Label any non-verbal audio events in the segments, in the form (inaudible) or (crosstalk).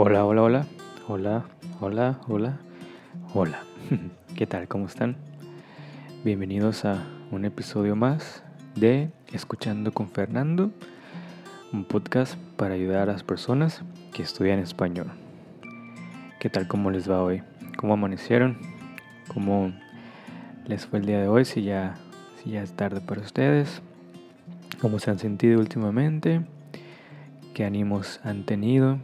Hola, hola, hola, hola, hola, hola, hola. (laughs) ¿Qué tal? ¿Cómo están? Bienvenidos a un episodio más de Escuchando con Fernando, un podcast para ayudar a las personas que estudian español. ¿Qué tal? ¿Cómo les va hoy? ¿Cómo amanecieron? ¿Cómo les fue el día de hoy? Si ya, si ya es tarde para ustedes. ¿Cómo se han sentido últimamente? ¿Qué ánimos han tenido?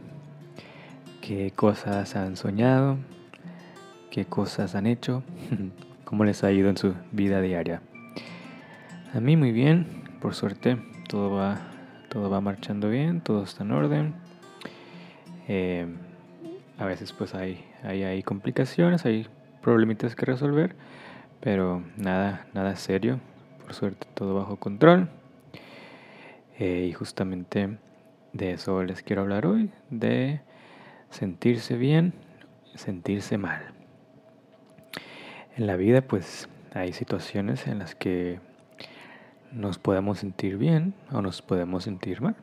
Qué cosas han soñado, qué cosas han hecho, (laughs) cómo les ha ido en su vida diaria. A mí muy bien, por suerte, todo va, todo va marchando bien, todo está en orden. Eh, a veces pues hay, hay, hay, complicaciones, hay problemitas que resolver, pero nada, nada serio. Por suerte todo bajo control. Eh, y justamente de eso les quiero hablar hoy, de sentirse bien, sentirse mal. En la vida pues hay situaciones en las que nos podemos sentir bien o nos podemos sentir mal.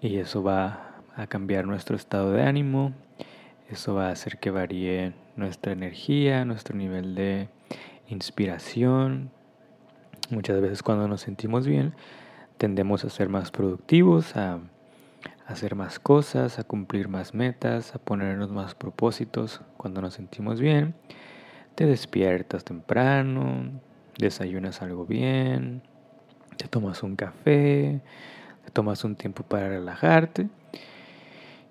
Y eso va a cambiar nuestro estado de ánimo, eso va a hacer que varíe nuestra energía, nuestro nivel de inspiración. Muchas veces cuando nos sentimos bien tendemos a ser más productivos, a hacer más cosas, a cumplir más metas, a ponernos más propósitos cuando nos sentimos bien. Te despiertas temprano, desayunas algo bien, te tomas un café, te tomas un tiempo para relajarte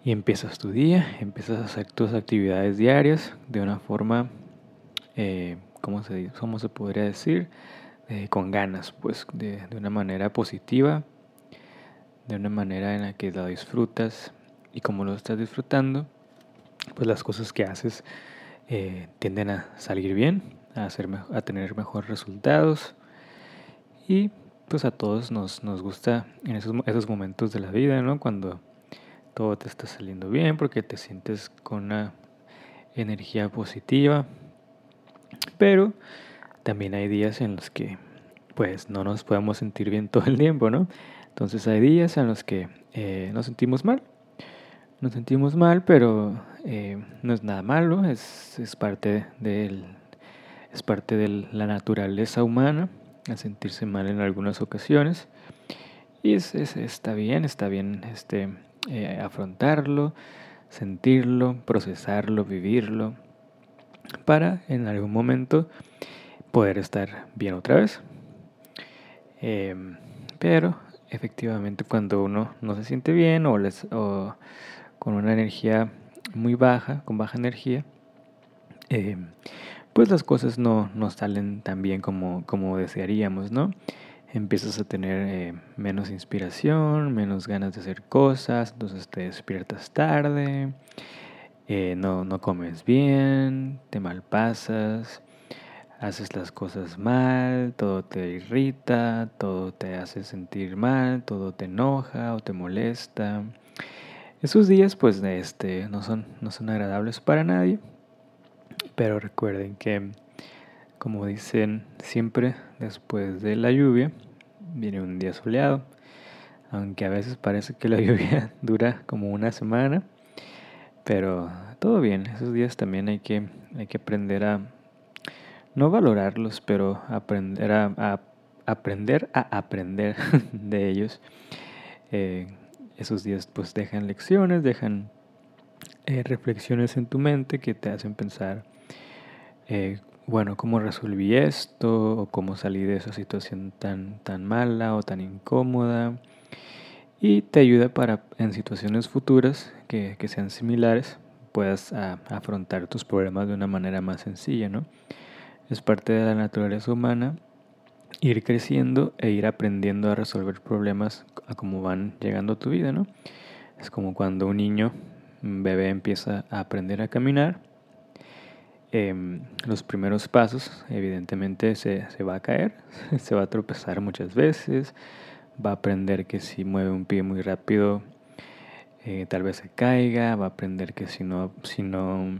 y empiezas tu día, empiezas a hacer tus actividades diarias de una forma, eh, ¿cómo, se, ¿cómo se podría decir? Eh, con ganas, pues de, de una manera positiva, de una manera en la que lo disfrutas y como lo estás disfrutando, pues las cosas que haces eh, tienden a salir bien, a, a tener mejores resultados y pues a todos nos, nos gusta en esos, esos momentos de la vida, ¿no? Cuando todo te está saliendo bien porque te sientes con una energía positiva, pero también hay días en los que pues no nos podemos sentir bien todo el tiempo, ¿no? Entonces hay días en los que eh, nos sentimos mal. Nos sentimos mal, pero eh, no es nada malo, es, es parte, del, es parte de la naturaleza humana, a sentirse mal en algunas ocasiones. Y es, es, está bien, está bien este, eh, afrontarlo, sentirlo, procesarlo, vivirlo, para en algún momento poder estar bien otra vez. pero efectivamente cuando uno no se siente bien o, les, o con una energía muy baja, con baja energía, eh, pues las cosas no, no, salen tan bien como, como desearíamos, ¿no? Empiezas a tener eh, menos inspiración, menos ganas de hacer cosas, entonces te despiertas tarde, eh, no, no comes bien, te malpasas, haces las cosas mal, todo te irrita, todo te hace sentir mal, todo te enoja o te molesta. Esos días pues este, no, son, no son agradables para nadie, pero recuerden que como dicen siempre después de la lluvia viene un día soleado, aunque a veces parece que la (laughs) lluvia dura como una semana, pero todo bien, esos días también hay que, hay que aprender a no valorarlos, pero aprender a, aprender a aprender (laughs) de ellos. Eh, esos días pues dejan lecciones, dejan eh, reflexiones en tu mente que te hacen pensar, eh, bueno, cómo resolví esto o cómo salí de esa situación tan, tan mala o tan incómoda. Y te ayuda para en situaciones futuras que, que sean similares puedas afrontar tus problemas de una manera más sencilla, ¿no? Es parte de la naturaleza humana ir creciendo e ir aprendiendo a resolver problemas a como van llegando a tu vida, ¿no? Es como cuando un niño, bebé empieza a aprender a caminar. Em, los primeros pasos, evidentemente, se, se va a caer, (laughs) se va a tropezar muchas veces, va a aprender que si mueve un pie muy rápido, eh, tal vez se caiga, va a aprender que si no, si no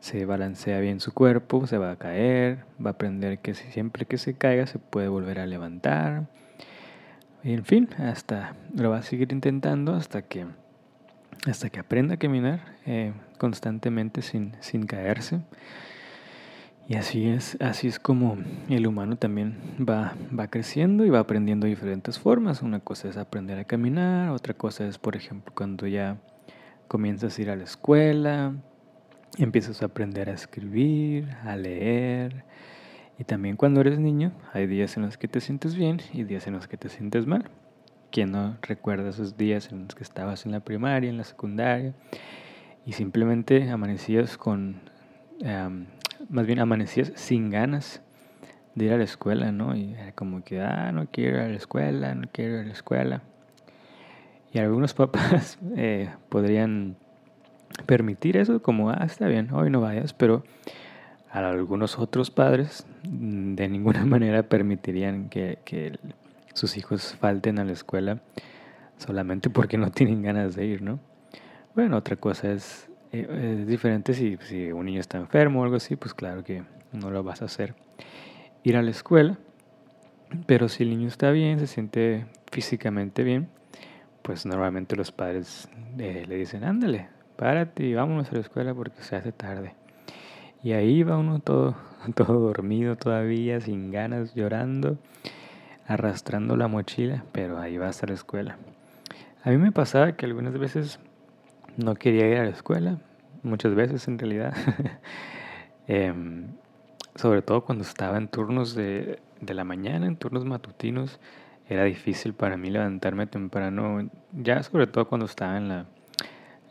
se balancea bien su cuerpo, se va a caer, va a aprender que siempre que se caiga se puede volver a levantar. Y en fin, hasta lo va a seguir intentando hasta que hasta que aprenda a caminar eh, constantemente sin, sin caerse. Y así es, así es como el humano también va, va creciendo y va aprendiendo diferentes formas. Una cosa es aprender a caminar, otra cosa es, por ejemplo, cuando ya comienzas a ir a la escuela, empiezas a aprender a escribir, a leer. Y también cuando eres niño, hay días en los que te sientes bien y días en los que te sientes mal. ¿Quién no recuerda esos días en los que estabas en la primaria, en la secundaria? Y simplemente amanecías con más bien amanecías sin ganas de ir a la escuela, ¿no? Y era como que, ah, no quiero ir a la escuela, no quiero ir a la escuela. Y algunos (laughs) papás eh, podrían permitir eso, como, ah, está bien, hoy no vayas, pero a algunos otros padres mm, de ninguna (laughs) manera permitirían que, que sus hijos falten a la escuela solamente porque no tienen ganas de ir, ¿no? Bueno, otra cosa es eh, es diferente si, si un niño está enfermo o algo así, pues claro que no lo vas a hacer ir a la escuela. Pero si el niño está bien, se siente físicamente bien, pues normalmente los padres eh, le dicen, ándale, párate y vámonos a la escuela porque se hace tarde. Y ahí va uno todo, (laughs) todo dormido todavía, sin ganas, llorando, arrastrando la mochila, pero ahí va a la escuela. A mí me pasaba que algunas veces no quería ir a la escuela, muchas veces en realidad. (laughs) Em, sobre todo cuando estaba en turnos de, de, la mañana, en turnos matutinos, era difícil para mí levantarme temprano, ya sobre todo cuando estaba en, la,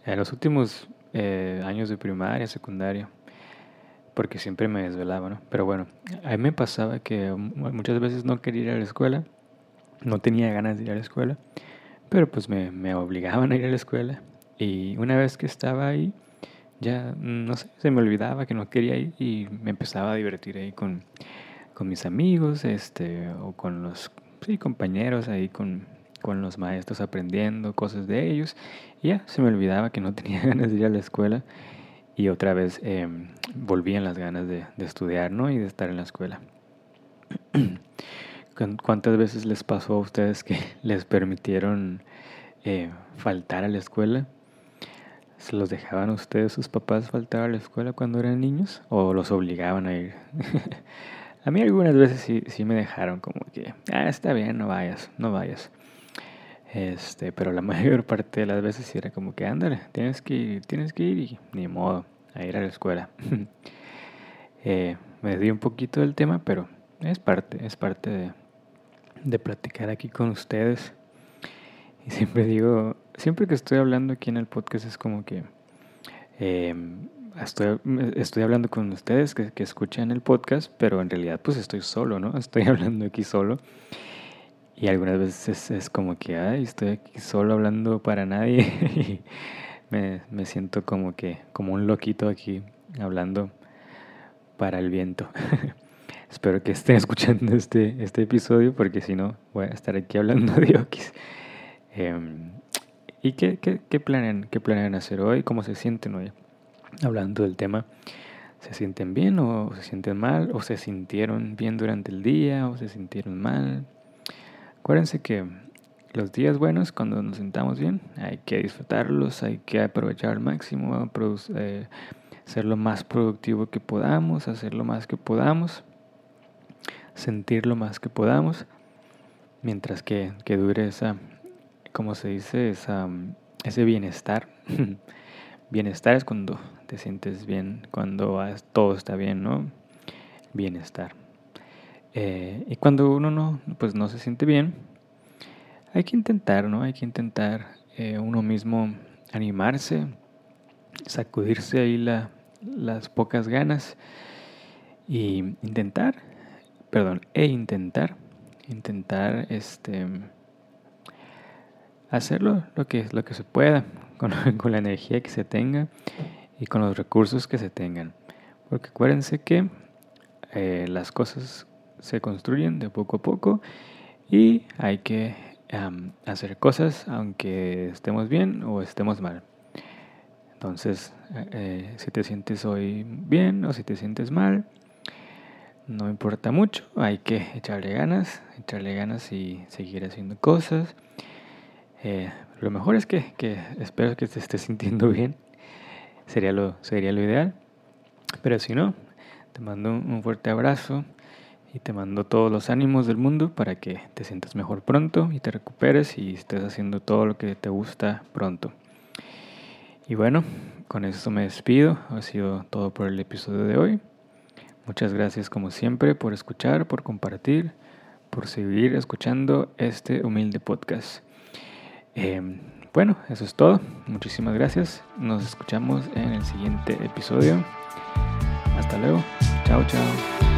en los últimos eh, años de primaria, secundaria, porque siempre me desvelaba, ¿no? Pero bueno, a mí me pasaba que muchas veces no quería ir a la escuela, no tenía ganas de ir a la escuela, pero pues me, me obligaban a ir a la escuela y una vez que estaba ahí, ya, no sé, se me olvidaba que no quería ir y me empezaba a divertir ahí con, con mis amigos, este, o con los sí, compañeros ahí con, con los maestros aprendiendo cosas de ellos. Y ya, se me olvidaba que no tenía (laughs) ganas de ir a la escuela y otra vez eh, volvían las ganas de, de, estudiar, ¿no? Y de estar en la escuela. (clears throat) ¿Cuántas veces les pasó a ustedes que (laughs) les permitieron eh, faltar a la escuela? ¿Se los dejaban ustedes, sus papás, faltar a la escuela cuando eran niños? ¿O los obligaban a ir? (laughs) a mí algunas veces sí, sí me dejaron como que, ah, está bien, no vayas, no vayas. Este, pero la (laughs) mayor parte de las veces era como que, ándale, tienes que ir, tienes que ir y ni modo, a ir a la escuela. (laughs) eh, me di un poquito del tema, pero es parte, es parte de, de platicar aquí con ustedes. Y (laughs) siempre digo, siempre que estoy hablando aquí en el podcast es como que em, estoy, estoy hablando con ustedes que, que, escuchan el podcast, pero en realidad pues estoy solo, ¿no? Estoy hablando aquí solo. Y algunas veces es, como que, ay, estoy aquí solo hablando para nadie. (laughs) y me, me siento como que, como un loquito aquí hablando para el viento. (laughs) Espero que estén (laughs) escuchando este, este episodio porque si no voy a estar aquí hablando de Okis. Em, ¿Y qué, qué, qué, planean, qué planean hacer hoy? ¿Cómo se sienten hoy? Hablando del tema, ¿se sienten bien o se sienten mal? ¿O se sintieron bien durante el día o se sintieron mal? Acuérdense que los días buenos, cuando nos sentamos bien, hay que disfrutarlos, hay que aprovechar al máximo, eh, ser lo más productivo que podamos, hacer lo más que podamos, sentir lo más que podamos, mientras que, que dure esa como se dice, esa, ese bienestar. (laughs) bienestar es cuando te sientes bien, cuando todo está bien, ¿no? Bienestar. Eh, y cuando uno no, pues no se siente bien, hay que intentar, ¿no? Hay que intentar eh, uno mismo animarse, sacudirse ahí la, las pocas ganas y intentar, perdón, e intentar, intentar este hacerlo lo que, lo que se pueda, con, (laughs) con, la energía que se tenga y con los recursos que se tengan. Porque acuérdense que eh, las cosas se construyen de poco a poco y hay que hacer cosas aunque estemos bien o estemos mal. Entonces, eh, eh, si te sientes hoy bien o si te sientes mal, no importa mucho, hay que echarle ganas, echarle ganas y seguir haciendo cosas Eh, lo mejor es que, que, espero que te estés sintiendo (laughs) bien. Sería lo, sería lo ideal. Pero si no, te mando un fuerte abrazo y te mando todos los ánimos del mundo para que te sientas mejor pronto y te recuperes y estés haciendo todo lo que te gusta pronto. Y bueno, con eso me despido. Ha sido todo por el episodio de hoy. Muchas gracias como siempre por escuchar, por compartir, por seguir escuchando este humilde podcast. Em, bueno, eso es todo. Muchísimas gracias. Nos escuchamos en el siguiente episodio. Hasta luego. Chao, chao.